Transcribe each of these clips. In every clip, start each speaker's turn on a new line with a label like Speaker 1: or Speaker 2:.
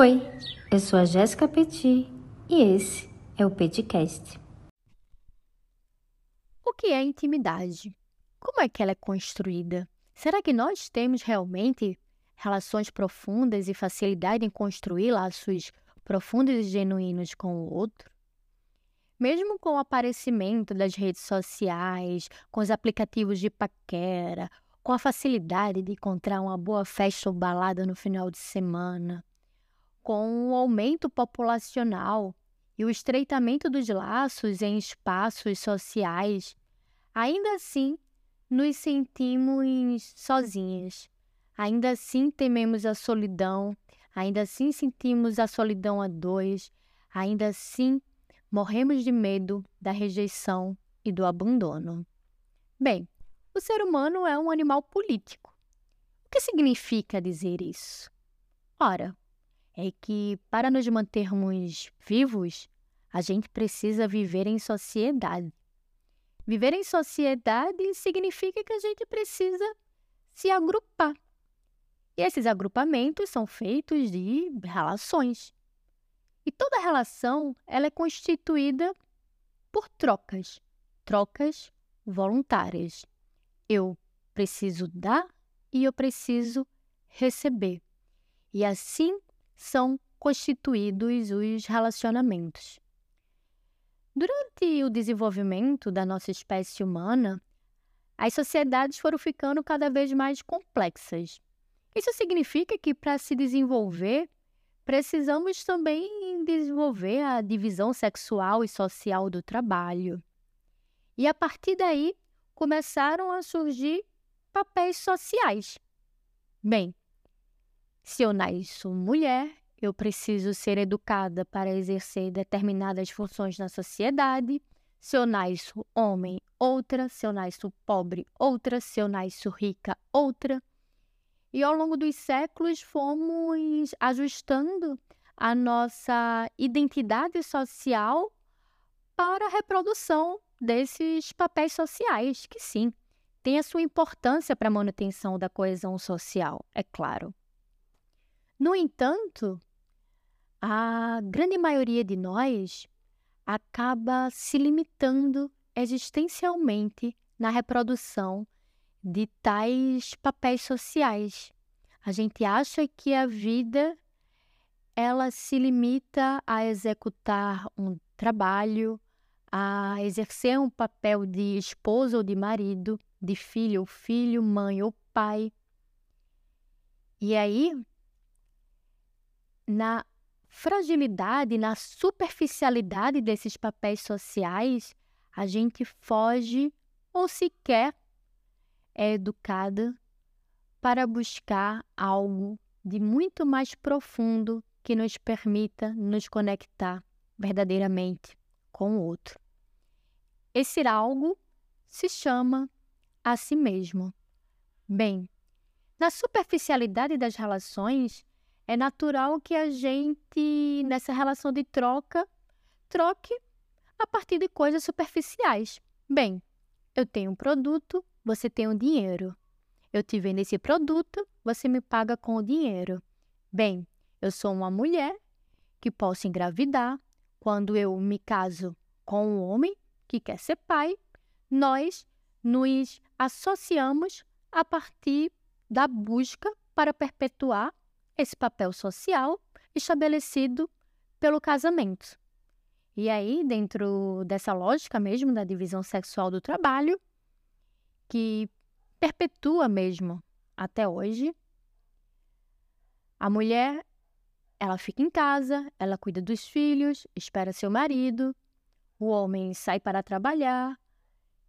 Speaker 1: Oi, eu sou a Jéssica Petit e esse é o Petcast.
Speaker 2: O que é intimidade? Como é que ela é construída? Será que nós temos realmente relações profundas e facilidade em construir laços profundos e genuínos com o outro? Mesmo com o aparecimento das redes sociais, com os aplicativos de paquera, com a facilidade de encontrar uma boa festa ou balada no final de semana, com o aumento populacional e o estreitamento dos laços em espaços sociais, ainda assim nos sentimos sozinhas. Ainda assim tememos a solidão, ainda assim sentimos a solidão a dois, ainda assim morremos de medo da rejeição e do abandono. Bem, o ser humano é um animal político. O que significa dizer isso? Ora, é que para nos mantermos vivos, a gente precisa viver em sociedade. Viver em sociedade significa que a gente precisa se agrupar. E esses agrupamentos são feitos de relações. E toda relação ela é constituída por trocas, trocas voluntárias. Eu preciso dar e eu preciso receber. E assim são constituídos os relacionamentos. Durante o desenvolvimento da nossa espécie humana, as sociedades foram ficando cada vez mais complexas. Isso significa que, para se desenvolver, precisamos também desenvolver a divisão sexual e social do trabalho. E a partir daí começaram a surgir papéis sociais. Bem, se eu nasço mulher, eu preciso ser educada para exercer determinadas funções na sociedade. Se eu nasço homem, outra. Se eu nasço pobre, outra. Se eu nasço rica, outra. E ao longo dos séculos fomos ajustando a nossa identidade social para a reprodução desses papéis sociais, que sim, tem a sua importância para a manutenção da coesão social, é claro. No entanto, a grande maioria de nós acaba se limitando existencialmente na reprodução de tais papéis sociais. A gente acha que a vida ela se limita a executar um trabalho, a exercer um papel de esposa ou de marido, de filho ou filho, mãe ou pai. E aí, na fragilidade, na superficialidade desses papéis sociais, a gente foge ou sequer é educada para buscar algo de muito mais profundo que nos permita nos conectar verdadeiramente com o outro. Esse algo se chama a si mesmo. Bem, na superficialidade das relações, é natural que a gente, nessa relação de troca, troque a partir de coisas superficiais. Bem, eu tenho um produto, você tem um dinheiro. Eu te vendo esse produto, você me paga com o dinheiro. Bem, eu sou uma mulher que posso engravidar. Quando eu me caso com um homem que quer ser pai, nós nos associamos a partir da busca para perpetuar esse papel social estabelecido pelo casamento. E aí, dentro dessa lógica mesmo da divisão sexual do trabalho, que perpetua mesmo até hoje. A mulher, ela fica em casa, ela cuida dos filhos, espera seu marido. O homem sai para trabalhar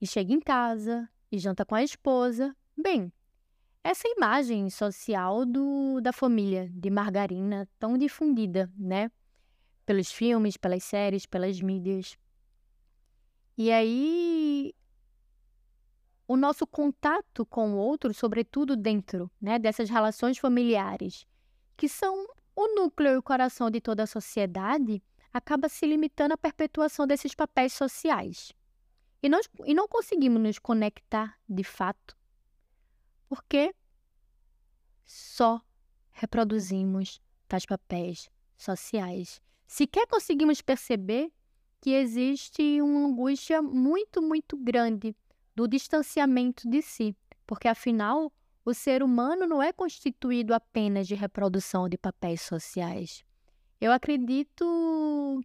Speaker 2: e chega em casa e janta com a esposa. Bem, essa imagem social do, da família de margarina tão difundida, né? Pelos filmes, pelas séries, pelas mídias. E aí o nosso contato com o outro, sobretudo dentro né, dessas relações familiares, que são o núcleo e o coração de toda a sociedade, acaba se limitando à perpetuação desses papéis sociais. E, nós, e não conseguimos nos conectar de fato, porque só reproduzimos tais papéis sociais. Sequer conseguimos perceber que existe uma angústia muito, muito grande do distanciamento de si, porque afinal o ser humano não é constituído apenas de reprodução de papéis sociais. Eu acredito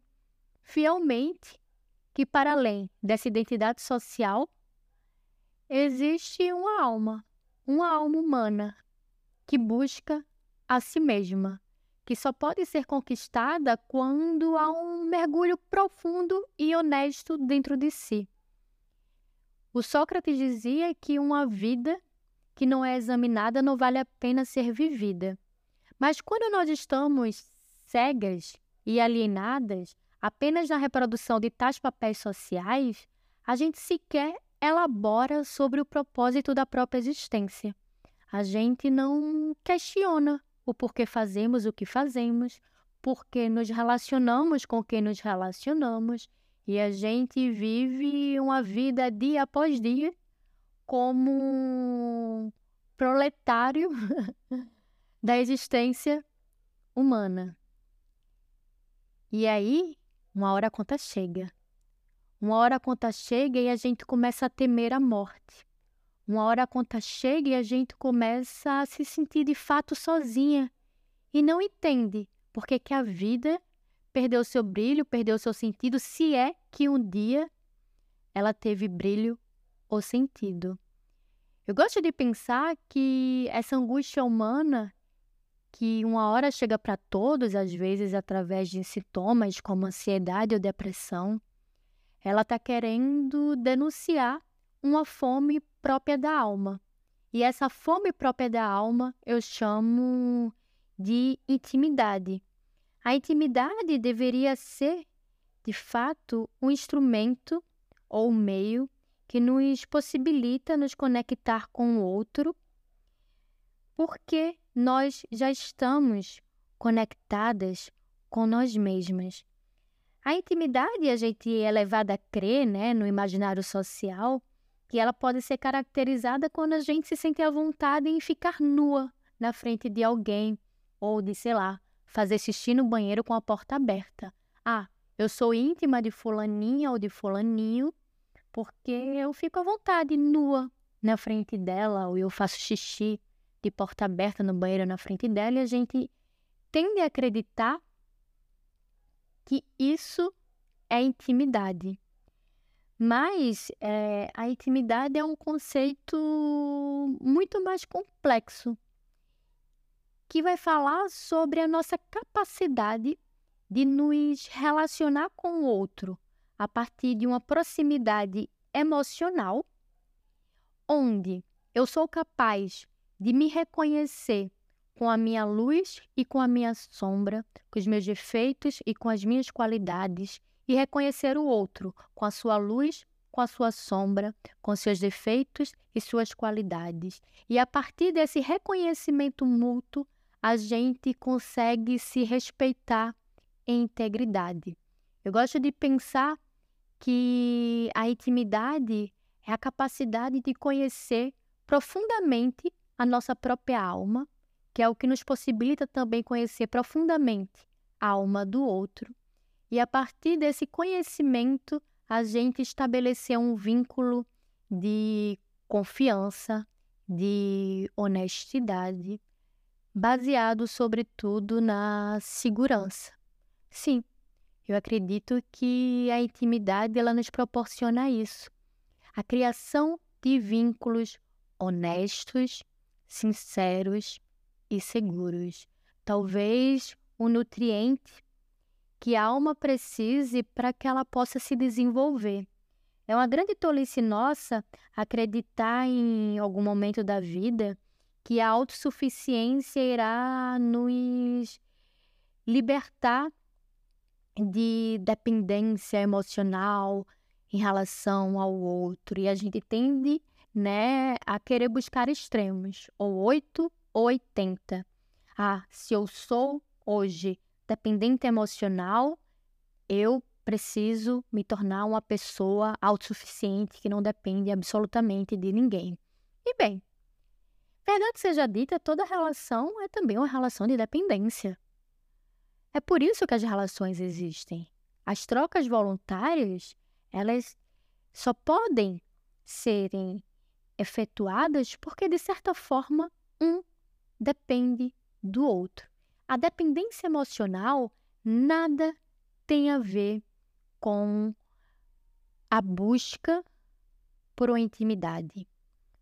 Speaker 2: fielmente que, para além dessa identidade social, existe uma alma, uma alma humana que busca a si mesma, que só pode ser conquistada quando há um mergulho profundo e honesto dentro de si. O Sócrates dizia que uma vida que não é examinada não vale a pena ser vivida. Mas quando nós estamos cegas e alienadas apenas na reprodução de tais papéis sociais, a gente sequer elabora sobre o propósito da própria existência. A gente não questiona o porquê fazemos o que fazemos, porque nos relacionamos com quem nos relacionamos e a gente vive uma vida dia após dia como um proletário da existência humana. E aí, uma hora a conta chega. Uma hora a conta chega e a gente começa a temer a morte. Uma hora a conta chega e a gente começa a se sentir de fato sozinha e não entende porque que a vida perdeu seu brilho, perdeu seu sentido, se é que um dia ela teve brilho ou sentido. Eu gosto de pensar que essa angústia humana, que uma hora chega para todos, às vezes através de sintomas como ansiedade ou depressão, ela está querendo denunciar uma fome própria da alma. E essa fome própria da alma eu chamo de intimidade. A intimidade deveria ser, de fato, um instrumento ou um meio que nos possibilita nos conectar com o outro, porque nós já estamos conectadas com nós mesmas. A intimidade a gente é levada a crer, né, no imaginário social, que ela pode ser caracterizada quando a gente se sente à vontade em ficar nua na frente de alguém ou de, sei lá, fazer xixi no banheiro com a porta aberta. Ah, eu sou íntima de fulaninha ou de fulaninho porque eu fico à vontade nua na frente dela ou eu faço xixi de porta aberta no banheiro na frente dela e a gente tende a acreditar que isso é intimidade. Mas é, a intimidade é um conceito muito mais complexo, que vai falar sobre a nossa capacidade de nos relacionar com o outro a partir de uma proximidade emocional, onde eu sou capaz de me reconhecer com a minha luz e com a minha sombra, com os meus defeitos e com as minhas qualidades, e reconhecer o outro com a sua luz, com a sua sombra, com seus defeitos e suas qualidades. E a partir desse reconhecimento mútuo, a gente consegue se respeitar em integridade. Eu gosto de pensar que a intimidade é a capacidade de conhecer profundamente a nossa própria alma, que é o que nos possibilita também conhecer profundamente a alma do outro e a partir desse conhecimento, a gente estabeleceu um vínculo de confiança, de honestidade, baseado sobretudo na segurança. Sim, eu acredito que a intimidade ela nos proporciona isso. A criação de vínculos honestos, sinceros e seguros. Talvez o nutriente que a alma precise para que ela possa se desenvolver. É uma grande tolice nossa acreditar em algum momento da vida que a autossuficiência irá nos libertar de dependência emocional em relação ao outro. E a gente tende né, a querer buscar extremos, ou 8 ou 80. Ah, se eu sou hoje dependente emocional, eu preciso me tornar uma pessoa autossuficiente que não depende absolutamente de ninguém. E bem, verdade seja dita, toda relação é também uma relação de dependência. É por isso que as relações existem. As trocas voluntárias, elas só podem serem efetuadas porque, de certa forma, um depende do outro. A dependência emocional nada tem a ver com a busca por uma intimidade.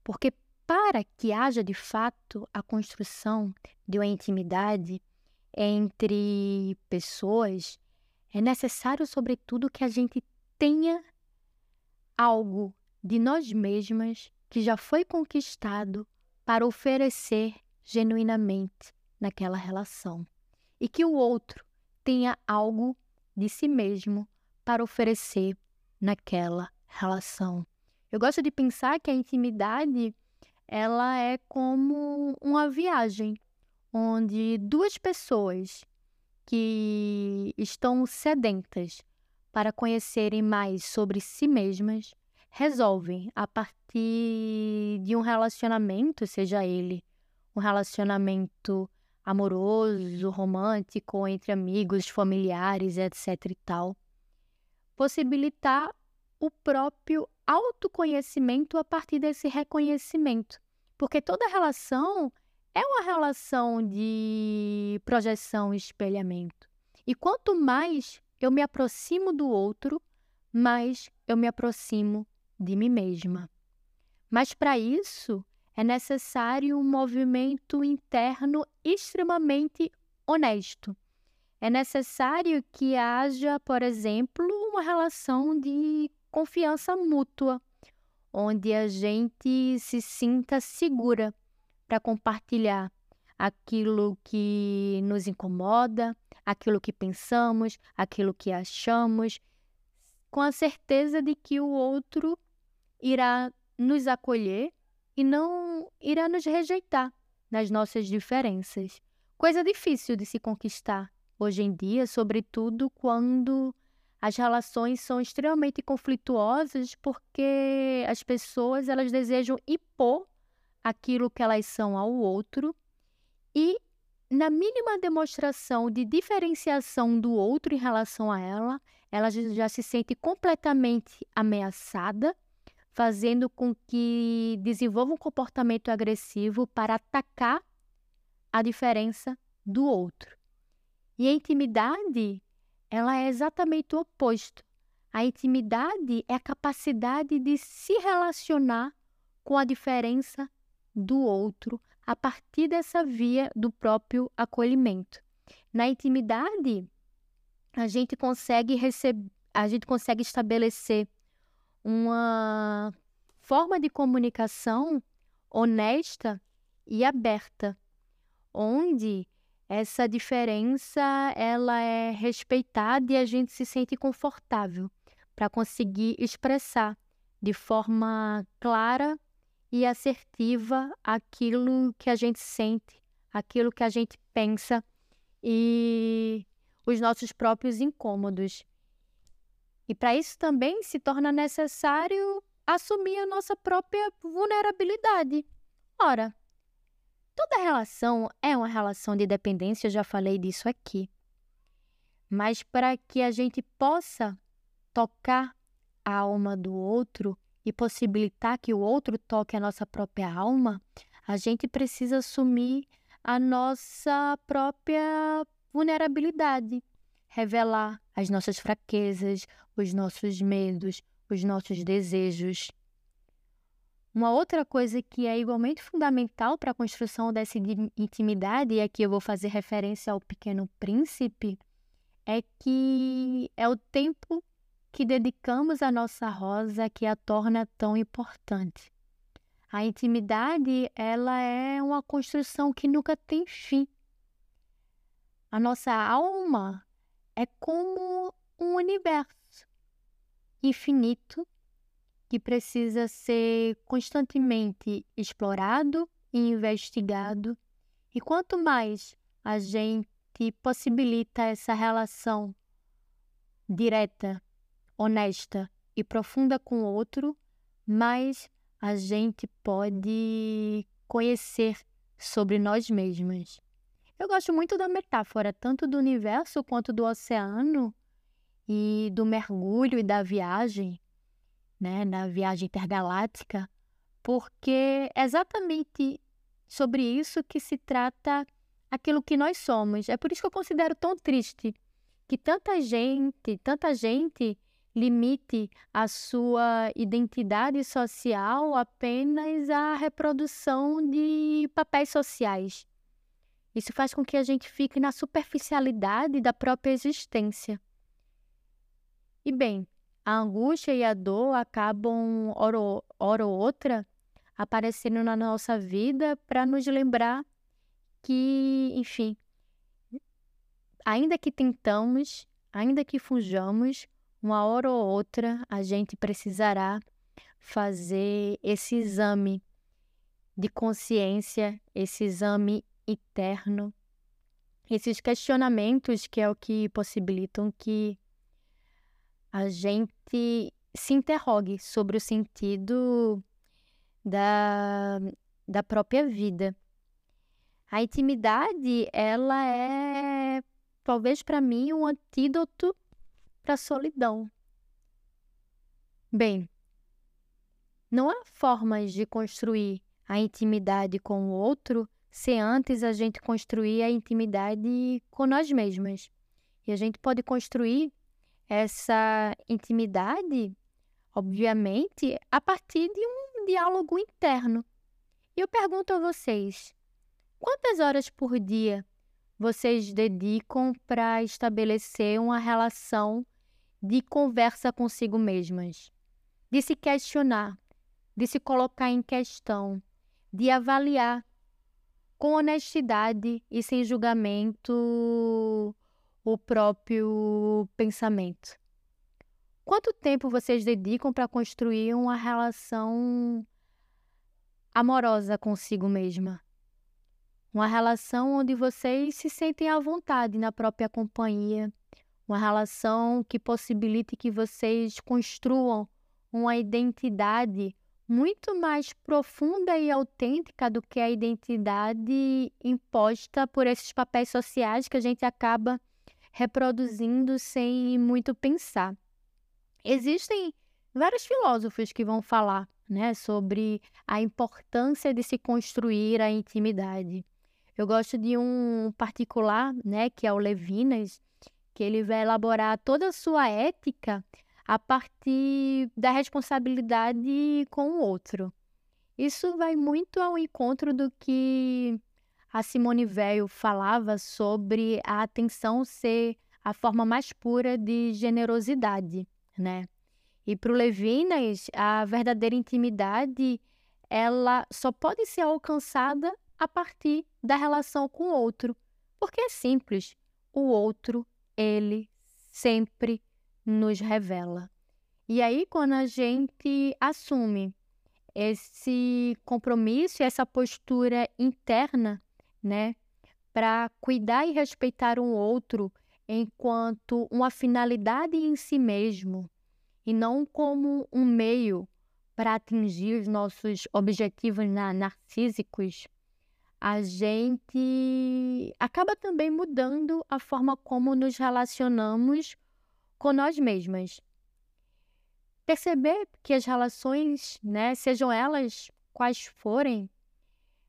Speaker 2: Porque para que haja de fato a construção de uma intimidade entre pessoas, é necessário, sobretudo, que a gente tenha algo de nós mesmas que já foi conquistado para oferecer genuinamente naquela relação. E que o outro tenha algo de si mesmo para oferecer naquela relação. Eu gosto de pensar que a intimidade ela é como uma viagem onde duas pessoas que estão sedentas para conhecerem mais sobre si mesmas resolvem a partir de um relacionamento, seja ele um relacionamento amoroso, romântico, entre amigos, familiares, etc e tal, possibilitar o próprio autoconhecimento a partir desse reconhecimento. Porque toda relação é uma relação de projeção e espelhamento. E quanto mais eu me aproximo do outro, mais eu me aproximo de mim mesma. Mas para isso é necessário um movimento interno extremamente honesto. É necessário que haja, por exemplo, uma relação de confiança mútua, onde a gente se sinta segura para compartilhar aquilo que nos incomoda, aquilo que pensamos, aquilo que achamos, com a certeza de que o outro irá nos acolher e não irá nos rejeitar nas nossas diferenças. Coisa difícil de se conquistar hoje em dia, sobretudo quando as relações são extremamente conflituosas porque as pessoas elas desejam impor aquilo que elas são ao outro e na mínima demonstração de diferenciação do outro em relação a ela, ela já se sente completamente ameaçada, fazendo com que desenvolva um comportamento agressivo para atacar a diferença do outro. E a intimidade ela é exatamente o oposto. A intimidade é a capacidade de se relacionar com a diferença do outro a partir dessa via do próprio acolhimento. Na intimidade, a gente consegue receber, a gente consegue estabelecer uma forma de comunicação honesta e aberta, onde essa diferença ela é respeitada e a gente se sente confortável para conseguir expressar de forma clara e assertiva aquilo que a gente sente, aquilo que a gente pensa e os nossos próprios incômodos. E para isso também se torna necessário assumir a nossa própria vulnerabilidade. Ora, Toda relação é uma relação de dependência, eu já falei disso aqui. Mas para que a gente possa tocar a alma do outro e possibilitar que o outro toque a nossa própria alma, a gente precisa assumir a nossa própria vulnerabilidade, revelar as nossas fraquezas, os nossos medos, os nossos desejos. Uma outra coisa que é igualmente fundamental para a construção dessa intimidade, e aqui eu vou fazer referência ao Pequeno Príncipe, é que é o tempo que dedicamos à nossa rosa que a torna tão importante. A intimidade, ela é uma construção que nunca tem fim. A nossa alma é como um universo infinito que precisa ser constantemente explorado e investigado. E quanto mais a gente possibilita essa relação direta, honesta e profunda com o outro, mais a gente pode conhecer sobre nós mesmas. Eu gosto muito da metáfora, tanto do universo quanto do oceano e do mergulho e da viagem, né, na viagem intergaláctica, porque é exatamente sobre isso que se trata aquilo que nós somos. É por isso que eu considero tão triste que tanta gente, tanta gente limite a sua identidade social apenas à reprodução de papéis sociais. Isso faz com que a gente fique na superficialidade da própria existência. E bem, a angústia e a dor acabam, hora, hora ou outra, aparecendo na nossa vida para nos lembrar que, enfim, ainda que tentamos, ainda que fujamos, uma hora ou outra a gente precisará fazer esse exame de consciência, esse exame interno, esses questionamentos que é o que possibilitam que a gente se interrogue sobre o sentido da, da própria vida. A intimidade, ela é, talvez para mim, um antídoto para a solidão. Bem, não há formas de construir a intimidade com o outro se antes a gente construir a intimidade com nós mesmas. E a gente pode construir essa intimidade, obviamente, a partir de um diálogo interno. E eu pergunto a vocês: quantas horas por dia vocês dedicam para estabelecer uma relação de conversa consigo mesmas? De se questionar, de se colocar em questão, de avaliar com honestidade e sem julgamento o próprio pensamento. Quanto tempo vocês dedicam para construir uma relação amorosa consigo mesma? Uma relação onde vocês se sentem à vontade na própria companhia. Uma relação que possibilite que vocês construam uma identidade muito mais profunda e autêntica do que a identidade imposta por esses papéis sociais que a gente acaba reproduzindo sem muito pensar. Existem vários filósofos que vão falar né, sobre a importância de se construir a intimidade. Eu gosto de um particular, né, que é o Levinas, que ele vai elaborar toda a sua ética a partir da responsabilidade com o outro. Isso vai muito ao encontro do que a Simone Weil falava sobre a atenção ser a forma mais pura de generosidade, né? E para o Levinas, a verdadeira intimidade ela só pode ser alcançada a partir da relação com o outro, porque é simples. O outro, ele sempre nos revela. E aí, quando a gente assume esse compromisso, essa postura interna né? Para cuidar e respeitar um outro enquanto uma finalidade em si mesmo e não como um meio para atingir os nossos objetivos narcísicos, a gente acaba também mudando a forma como nos relacionamos com nós mesmas. Perceber que as relações, né, sejam elas quais forem,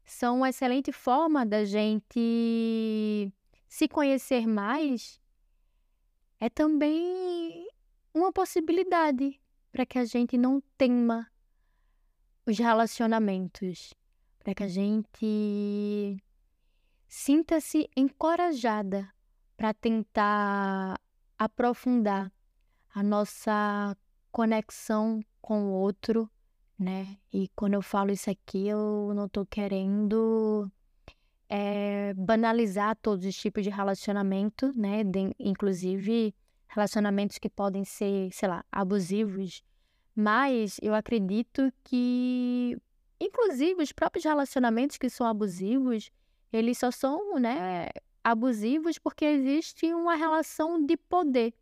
Speaker 2: são uma excelente forma da gente se conhecer mais. É também uma possibilidade para que a gente não tema os relacionamentos, para que a gente sinta-se encorajada para tentar aprofundar a nossa conexão com o outro né? E quando eu falo isso aqui, eu não tô querendo é, banalizar todos os tipos de relacionamento, né? De, inclusive relacionamentos que podem ser, sei lá, abusivos. Mas eu acredito que, inclusive, os próprios relacionamentos que são abusivos, eles só são, né, abusivos porque existe uma relação de poder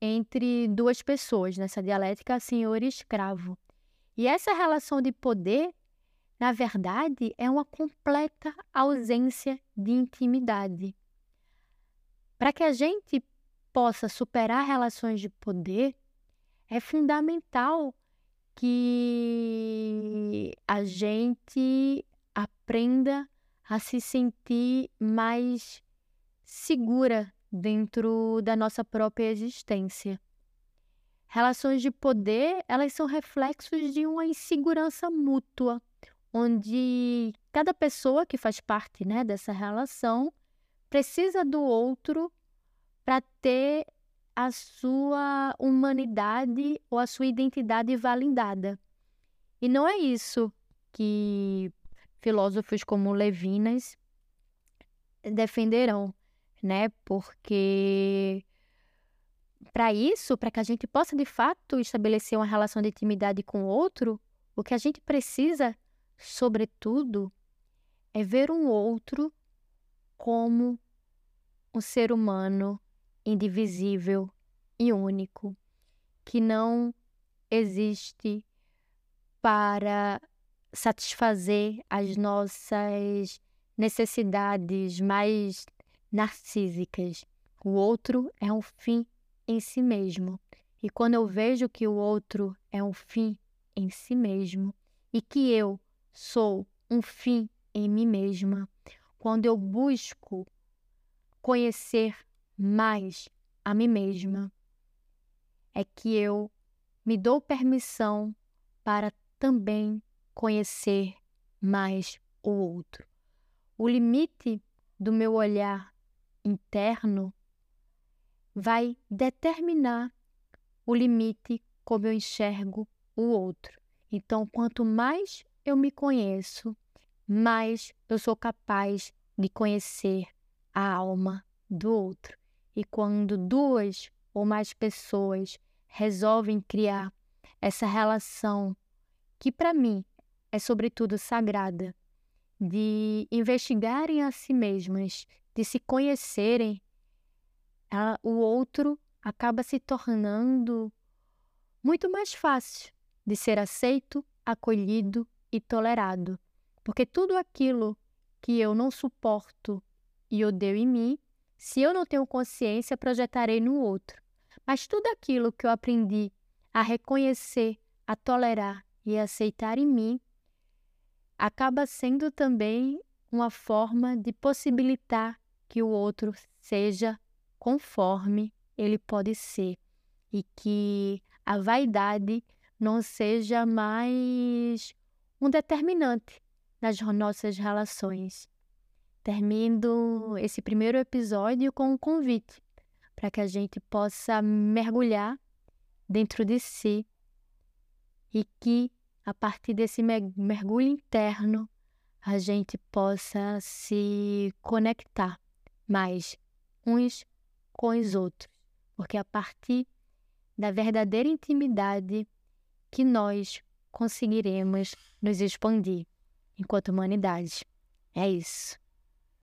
Speaker 2: entre duas pessoas nessa dialética senhor e escravo. E essa relação de poder, na verdade, é uma completa ausência de intimidade. Para que a gente possa superar relações de poder, é fundamental que a gente aprenda a se sentir mais segura dentro da nossa própria existência. Relações de poder, elas são reflexos de uma insegurança mútua, onde cada pessoa que faz parte né, dessa relação precisa do outro para ter a sua humanidade ou a sua identidade validada. E não é isso que filósofos como Levinas defenderão, né? Porque para isso, para que a gente possa de fato estabelecer uma relação de intimidade com o outro, o que a gente precisa, sobretudo, é ver um outro como um ser humano indivisível e único, que não existe para satisfazer as nossas necessidades mais narcísicas. O outro é um fim em si mesmo. E quando eu vejo que o outro é um fim em si mesmo e que eu sou um fim em mim mesma, quando eu busco conhecer mais a mim mesma, é que eu me dou permissão para também conhecer mais o outro. O limite do meu olhar interno vai determinar o limite como eu enxergo o outro. Então, quanto mais eu me conheço, mais eu sou capaz de conhecer a alma do outro. E quando duas ou mais pessoas resolvem criar essa relação que para mim é sobretudo sagrada, de investigarem a si mesmas, de se conhecerem o outro acaba se tornando muito mais fácil de ser aceito, acolhido e tolerado. Porque tudo aquilo que eu não suporto e odeio em mim, se eu não tenho consciência, projetarei no outro. Mas tudo aquilo que eu aprendi a reconhecer, a tolerar e a aceitar em mim, acaba sendo também uma forma de possibilitar que o outro seja conforme ele pode ser e que a vaidade não seja mais um determinante nas nossas relações. Termino esse primeiro episódio com um convite para que a gente possa mergulhar dentro de si e que, a partir desse mergulho interno, a gente possa se conectar mais uns com os outros, porque a partir da verdadeira intimidade que nós conseguiremos nos expandir enquanto humanidade. É isso.